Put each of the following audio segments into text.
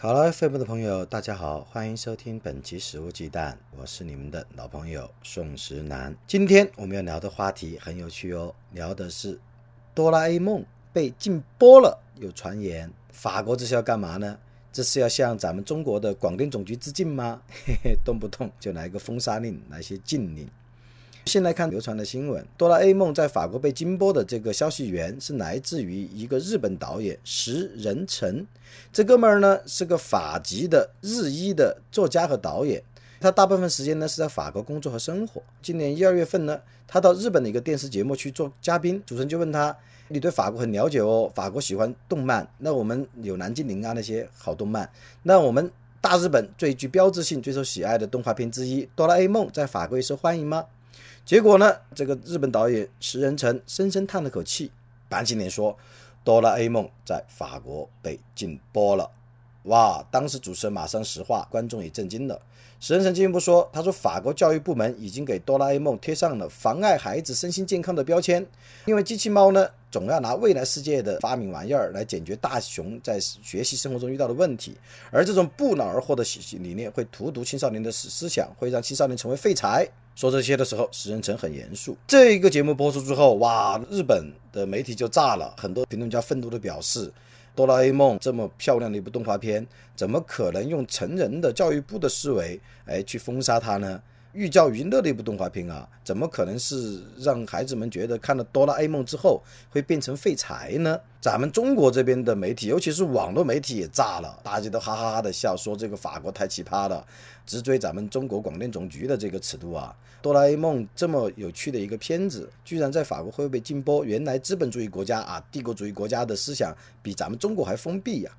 考拉 FM 的朋友，大家好，欢迎收听本期《食物鸡蛋》，我是你们的老朋友宋石南。今天我们要聊的话题很有趣哦，聊的是哆啦 A 梦被禁播了。有传言，法国这是要干嘛呢？这是要向咱们中国的广电总局致敬吗？嘿嘿，动不动就来个封杀令，来些禁令。先来看流传的新闻，哆啦 A 梦在法国被禁播的这个消息源是来自于一个日本导演石仁成。这哥们儿呢是个法籍的日裔的作家和导演，他大部分时间呢是在法国工作和生活。今年一二月份呢，他到日本的一个电视节目去做嘉宾，主持人就问他：“你对法国很了解哦，法国喜欢动漫，那我们有蓝精灵啊那些好动漫，那我们大日本最具标志性、最受喜爱的动画片之一《哆啦 A 梦》在法国也受欢迎吗？”结果呢？这个日本导演石仁成深深叹了口气，板起脸说：“哆啦 A 梦在法国被禁播了。”哇！当时主持人马上石化，观众也震惊了。石人成进一步说：“他说法国教育部门已经给哆啦 A 梦贴上了妨碍孩子身心健康的标签，因为机器猫呢，总要拿未来世界的发明玩意儿来解决大雄在学习生活中遇到的问题，而这种不劳而获的理念会荼毒青少年的思思想，会让青少年成为废材。”说这些的时候，石人城很严肃。这一个节目播出之后，哇，日本的媒体就炸了，很多评论家愤怒的表示：“哆啦 A 梦这么漂亮的一部动画片，怎么可能用成人的教育部的思维，哎，去封杀它呢？”寓教于乐的一部动画片啊，怎么可能是让孩子们觉得看了哆啦 A 梦之后会变成废材呢？咱们中国这边的媒体，尤其是网络媒体也炸了，大家都哈哈哈的笑，说这个法国太奇葩了，直追咱们中国广电总局的这个尺度啊！哆啦 A 梦这么有趣的一个片子，居然在法国会被禁播？原来资本主义国家啊，帝国主义国家的思想比咱们中国还封闭呀！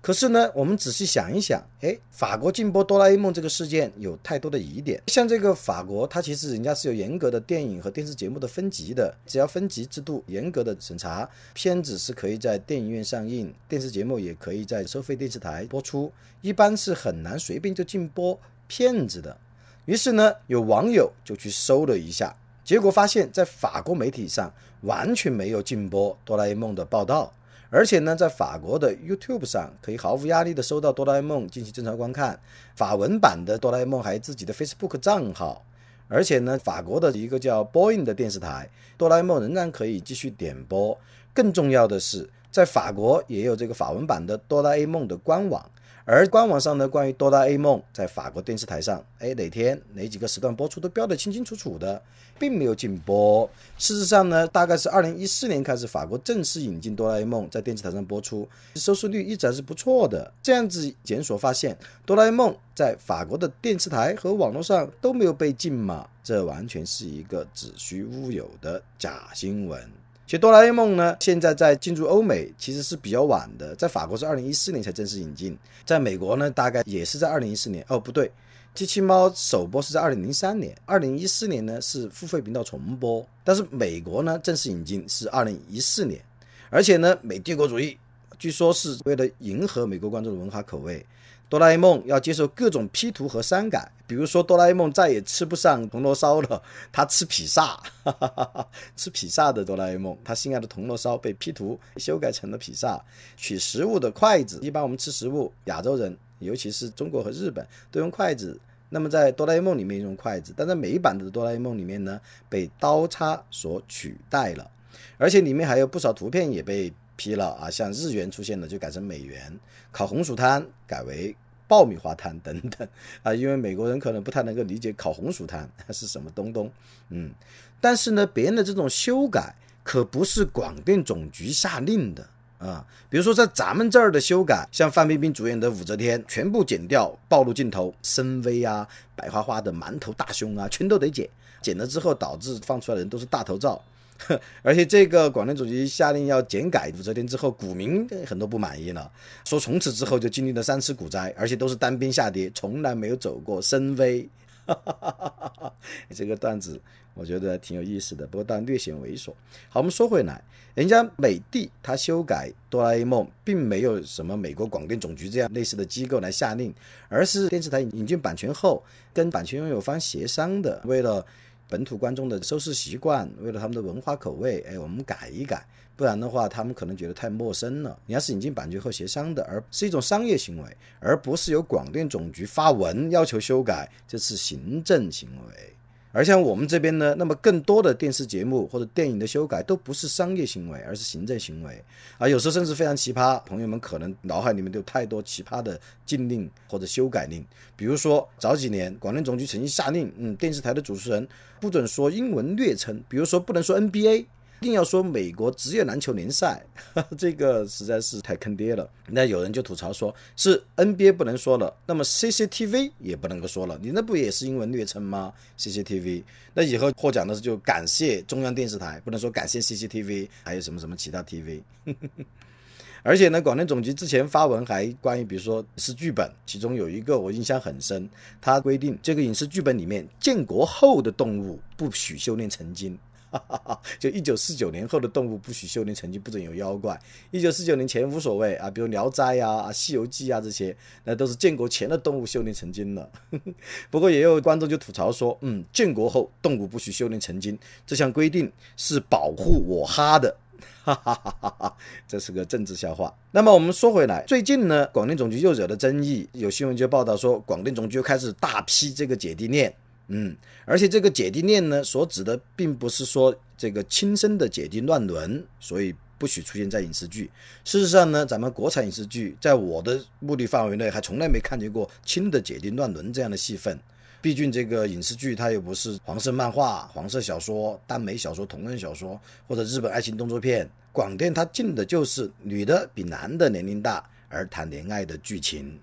可是呢，我们仔细想一想，哎，法国禁播哆啦 A 梦这个事件有太多的疑点。像这个法国，它其实人家是有严格的电影和电视节目的分级的，只要分级制度严格的审查，片子是可以在电影院上映，电视节目也可以在收费电视台播出，一般是很难随便就禁播片子的。于是呢，有网友就去搜了一下，结果发现，在法国媒体上完全没有禁播哆啦 A 梦的报道。而且呢，在法国的 YouTube 上可以毫无压力的收到哆啦 A 梦进行正常观看。法文版的哆啦 A 梦还有自己的 Facebook 账号。而且呢，法国的一个叫 Boing 的电视台，哆啦 A 梦仍然可以继续点播。更重要的是，在法国也有这个法文版的哆啦 A 梦的官网。而官网上呢，关于哆啦 A 梦在法国电视台上，哎，哪天哪几个时段播出都标得清清楚楚的，并没有禁播。事实上呢，大概是二零一四年开始，法国正式引进哆啦 A 梦在电视台上播出，收视率一直还是不错的。这样子检索发现，哆啦 A 梦在法国的电视台和网络上都没有被禁嘛？这完全是一个子虚乌有的假新闻。其实哆啦 A 梦呢，现在在进入欧美其实是比较晚的，在法国是二零一四年才正式引进，在美国呢大概也是在二零一四年。哦，不对，机器猫首播是在二零零三年，二零一四年呢是付费频道重播，但是美国呢正式引进是二零一四年，而且呢美帝国主义据说是为了迎合美国观众的文化口味。哆啦 A 梦要接受各种 P 图和删改，比如说哆啦 A 梦再也吃不上铜锣烧了，他吃披萨，哈哈哈哈吃披萨的哆啦 A 梦，他心爱的铜锣烧被 P 图修改成了披萨。取食物的筷子，一般我们吃食物，亚洲人尤其是中国和日本都用筷子，那么在哆啦 A 梦里面用筷子，但在美版的哆啦 A 梦里面呢，被刀叉所取代了，而且里面还有不少图片也被。疲劳啊，像日元出现的就改成美元，烤红薯摊改为爆米花摊等等。啊，因为美国人可能不太能够理解烤红薯摊是什么东东，嗯，但是呢，别人的这种修改可不是广电总局下令的。啊，比如说在咱们这儿的修改，像范冰冰主演的武则天，全部剪掉暴露镜头，深 V 啊，白花花的馒头大胸啊，全都得剪，剪了之后导致放出来的人都是大头照。而且这个广电总局下令要减改武则天之后，股民很多不满意了，说从此之后就经历了三次股灾，而且都是单边下跌，从来没有走过深 V。这个段子我觉得挺有意思的，不过当然略显猥琐。好，我们说回来，人家美的他修改哆啦 A 梦，并没有什么美国广电总局这样类似的机构来下令，而是电视台引进版权后，跟版权拥有方协商的，为了本土观众的收视习惯，为了他们的文化口味，哎，我们改一改，不然的话，他们可能觉得太陌生了。你要是引进版权后协商的，而是一种商业行为，而不是由广电总局发文要求修改，这是行政行为。而像我们这边呢，那么更多的电视节目或者电影的修改都不是商业行为，而是行政行为啊，有时候甚至非常奇葩。朋友们可能脑海里面都有太多奇葩的禁令或者修改令，比如说早几年广电总局曾经下令，嗯，电视台的主持人不准说英文略称，比如说不能说 NBA。一定要说美国职业篮球联赛，这个实在是太坑爹了。那有人就吐槽说，是 NBA 不能说了，那么 CCTV 也不能够说了，你那不也是英文略称吗？CCTV，那以后获奖的是就感谢中央电视台，不能说感谢 CCTV，还有什么什么其他 TV。而且呢，广电总局之前发文还关于，比如说是剧本，其中有一个我印象很深，它规定这个影视剧本里面建国后的动物不许修炼成精。哈哈哈，就一九四九年后的动物不许修炼成精，不准有妖怪。一九四九年前无所谓啊，比如《聊斋》呀、《西游记》啊这些，那都是建国前的动物修炼成精了。不过也有观众就吐槽说，嗯，建国后动物不许修炼成精，这项规定是保护我哈的，哈哈哈哈哈，这是个政治笑话。那么我们说回来，最近呢，广电总局又惹了争议，有新闻就报道说，广电总局又开始大批这个姐弟恋。嗯，而且这个姐弟恋呢，所指的并不是说这个亲生的姐弟乱伦，所以不许出现在影视剧。事实上呢，咱们国产影视剧在我的目的范围内，还从来没看见过亲的姐弟乱伦这样的戏份。毕竟这个影视剧它又不是黄色漫画、黄色小说、耽美小说、同人小说或者日本爱情动作片，广电它进的就是女的比男的年龄大而谈恋爱的剧情。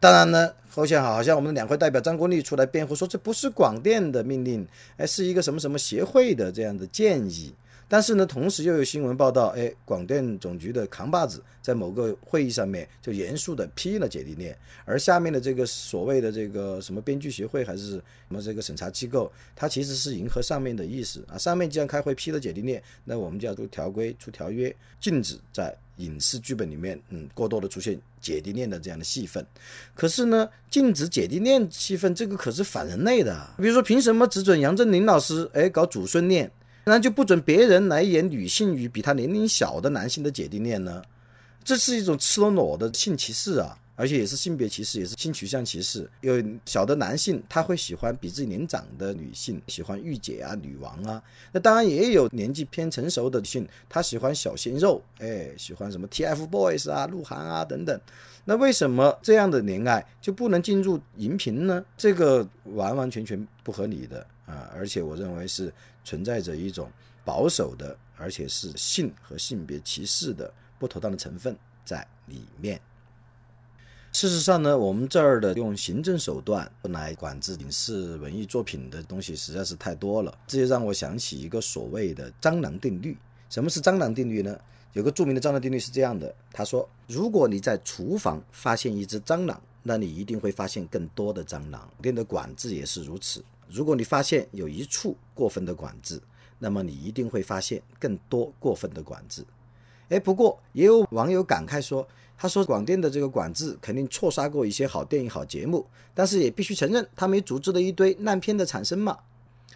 当然呢，好像好像我们的两会代表张国立出来辩护说这不是广电的命令，哎，是一个什么什么协会的这样的建议。但是呢，同时又有新闻报道，哎，广电总局的扛把子在某个会议上面就严肃的批了姐弟恋，而下面的这个所谓的这个什么编剧协会还是什么这个审查机构，它其实是迎合上面的意思啊。上面既然开会批了姐弟恋，那我们就要出条规、出条约，禁止在影视剧本里面，嗯，过多的出现姐弟恋的这样的戏份。可是呢，禁止姐弟恋戏份，这个可是反人类的。比如说，凭什么只准杨振宁老师哎搞祖孙恋？那就不准别人来演女性与比他年龄小的男性的姐弟恋呢？这是一种赤裸裸的性歧视啊！而且也是性别歧视，也是性取向歧视。有小的男性他会喜欢比自己年长的女性，喜欢御姐啊、女王啊。那当然也有年纪偏成熟的性，她喜欢小鲜肉，哎，喜欢什么 TFBOYS 啊、鹿晗啊等等。那为什么这样的恋爱就不能进入荧屏呢？这个完完全全不合理的啊！而且我认为是存在着一种保守的，而且是性和性别歧视的不妥当的成分在里面。事实上呢，我们这儿的用行政手段来管制影视文艺作品的东西实在是太多了，这就让我想起一个所谓的蟑螂定律。什么是蟑螂定律呢？有个著名的蟑螂定律是这样的：他说，如果你在厨房发现一只蟑螂，那你一定会发现更多的蟑螂。店的管制也是如此。如果你发现有一处过分的管制，那么你一定会发现更多过分的管制。哎，不过也有网友感慨说。他说：“广电的这个管制肯定错杀过一些好电影、好节目，但是也必须承认，他没阻止了一堆烂片的产生嘛？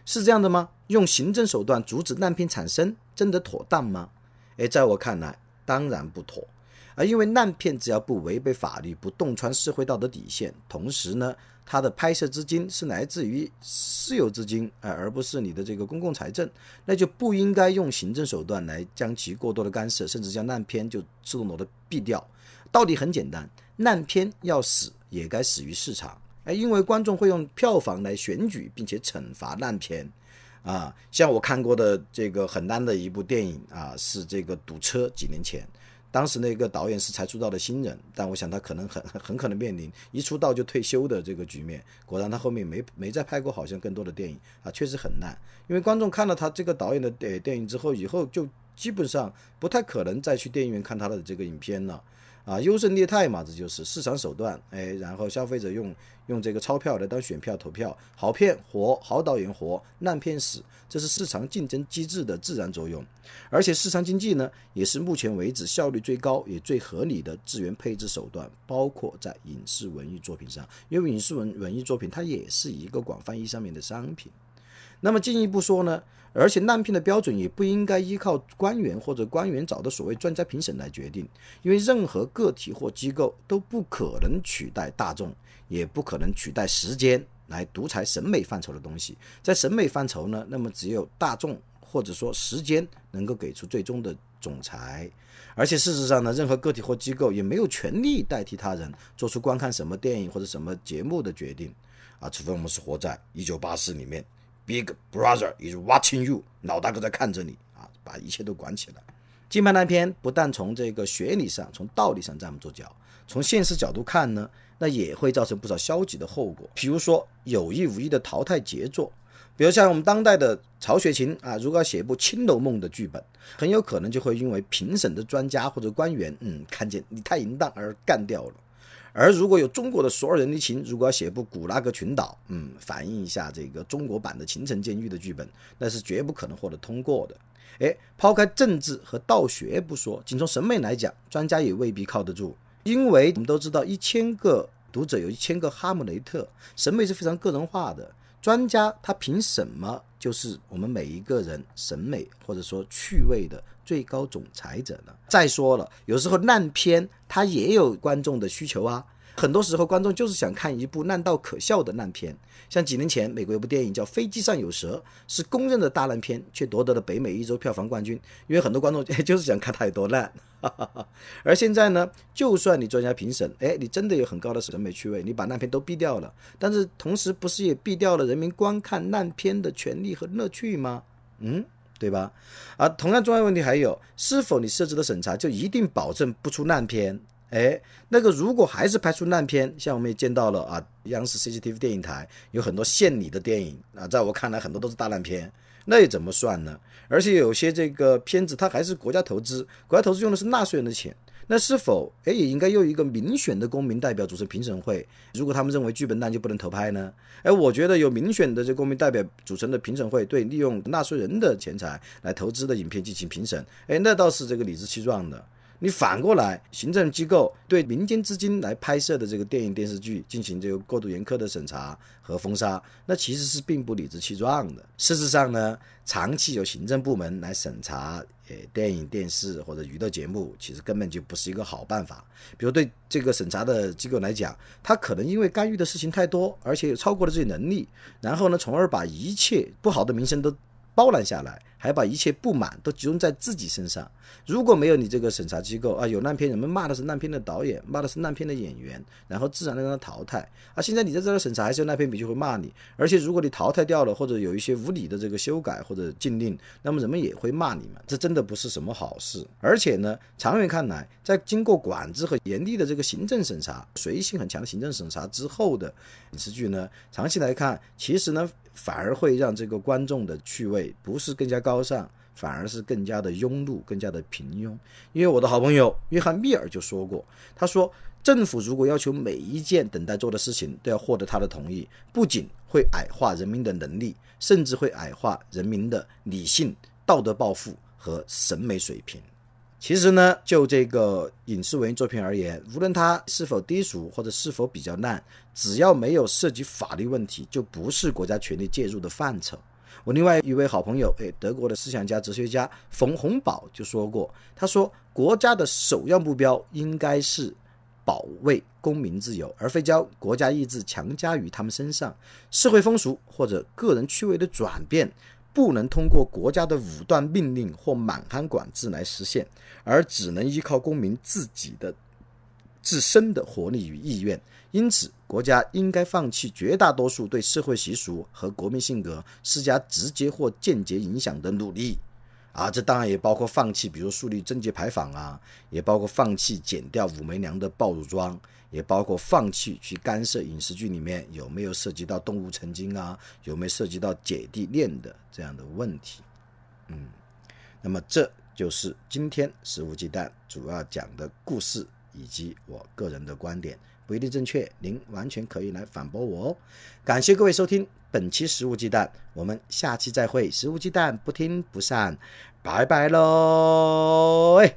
是这样的吗？用行政手段阻止烂片产生，真的妥当吗？诶，在我看来，当然不妥。啊，因为烂片只要不违背法律，不洞穿社会道德底线，同时呢，它的拍摄资金是来自于私有资金，啊，而不是你的这个公共财政，那就不应该用行政手段来将其过多的干涉，甚至将烂片就自动的毙掉。”道理很简单，烂片要死也该死于市场，哎，因为观众会用票房来选举，并且惩罚烂片，啊，像我看过的这个很烂的一部电影啊，是这个《堵车》，几年前，当时那个导演是才出道的新人，但我想他可能很 很可能面临一出道就退休的这个局面。果然他后面没没再拍过好像更多的电影啊，确实很烂。因为观众看了他这个导演的电电影之后，以后就基本上不太可能再去电影院看他的这个影片了。啊，优胜劣汰嘛，这就是市场手段。哎，然后消费者用用这个钞票来当选票投票，好片活，好导演活，烂片死，这是市场竞争机制的自然作用。而且市场经济呢，也是目前为止效率最高也最合理的资源配置手段，包括在影视文艺作品上，因为影视文文艺作品它也是一个广泛意义上面的商品。那么进一步说呢，而且烂片的标准也不应该依靠官员或者官员找的所谓专家评审来决定，因为任何个体或机构都不可能取代大众，也不可能取代时间来独裁审美范畴的东西。在审美范畴呢，那么只有大众或者说时间能够给出最终的总裁。而且事实上呢，任何个体或机构也没有权利代替他人做出观看什么电影或者什么节目的决定啊，除非我们是活在一九八四里面。Big Brother is watching you，老大哥在看着你啊，把一切都管起来。金牌烂片不但从这个学理上、从道理上站不住脚，从现实角度看呢，那也会造成不少消极的后果。比如说有意无意的淘汰杰作，比如像我们当代的曹雪芹啊，如果要写一部《青楼梦》的剧本，很有可能就会因为评审的专家或者官员，嗯，看见你太淫荡而干掉了。而如果有中国的所有人的情，如果要写部《古拉格群岛》，嗯，反映一下这个中国版的《秦城监狱》的剧本，那是绝不可能获得通过的。哎，抛开政治和道学不说，仅从审美来讲，专家也未必靠得住，因为我们都知道，一千个读者有一千个哈姆雷特，审美是非常个人化的。专家他凭什么就是我们每一个人审美或者说趣味的最高总裁者呢？再说了，有时候烂片它也有观众的需求啊。很多时候观众就是想看一部烂到可笑的烂片。像几年前美国有部电影叫《飞机上有蛇》，是公认的大烂片，却夺得了北美一周票房冠军。因为很多观众就是想看它有多烂。而现在呢，就算你专家评审，哎，你真的有很高的审美趣味，你把烂片都毙掉了，但是同时不是也毙掉了人民观看烂片的权利和乐趣吗？嗯，对吧？啊同样重要问题还有，是否你设置的审查就一定保证不出烂片？哎，那个如果还是拍出烂片，像我们也见到了啊，央视 CCTV 电影台有很多献礼的电影啊，在我看来很多都是大烂片。那又怎么算呢？而且有些这个片子它还是国家投资，国家投资用的是纳税人的钱，那是否哎也应该由一个民选的公民代表组成评审会？如果他们认为剧本烂就不能投拍呢？哎，我觉得有民选的这公民代表组成的评审会，对利用纳税人的钱财来投资的影片进行评审，哎，那倒是这个理直气壮的。你反过来，行政机构对民间资金来拍摄的这个电影电视剧进行这个过度严苛的审查和封杀，那其实是并不理直气壮的。事实上呢，长期由行政部门来审查，呃，电影、电视或者娱乐节目，其实根本就不是一个好办法。比如对这个审查的机构来讲，他可能因为干预的事情太多，而且超过了自己能力，然后呢，从而把一切不好的名声都包揽下来。还把一切不满都集中在自己身上。如果没有你这个审查机构啊，有烂片，人们骂的是烂片的导演，骂的是烂片的演员，然后自然的让他淘汰。啊，现在你在这儿审查，还是有烂片比就会骂你。而且如果你淘汰掉了，或者有一些无理的这个修改或者禁令，那么人们也会骂你们。这真的不是什么好事。而且呢，长远看来，在经过管制和严厉的这个行政审查、随意性很强的行政审查之后的影视剧呢，长期来看，其实呢。反而会让这个观众的趣味不是更加高高尚，反而是更加的庸碌，更加的平庸。因为我的好朋友约翰密尔就说过，他说政府如果要求每一件等待做的事情都要获得他的同意，不仅会矮化人民的能力，甚至会矮化人民的理性、道德抱负和审美水平。其实呢，就这个影视文艺作品而言，无论它是否低俗或者是否比较烂，只要没有涉及法律问题，就不是国家权力介入的范畴。我另外一位好朋友，哎，德国的思想家、哲学家冯洪宝就说过，他说，国家的首要目标应该是保卫公民自由，而非将国家意志强加于他们身上。社会风俗或者个人趣味的转变。不能通过国家的武断命令或满汉管制来实现，而只能依靠公民自己的自身的活力与意愿。因此，国家应该放弃绝大多数对社会习俗和国民性格施加直接或间接影响的努力。啊，这当然也包括放弃，比如树立贞节牌坊啊，也包括放弃剪掉武媚娘的暴乳装，也包括放弃去干涉影视剧里面有没有涉及到动物成精啊，有没有涉及到姐弟恋的这样的问题。嗯，那么这就是今天食物鸡蛋主要讲的故事以及我个人的观点，不一定正确，您完全可以来反驳我哦。感谢各位收听本期食物鸡蛋，我们下期再会。食物鸡蛋不听不散，拜拜喽！哎。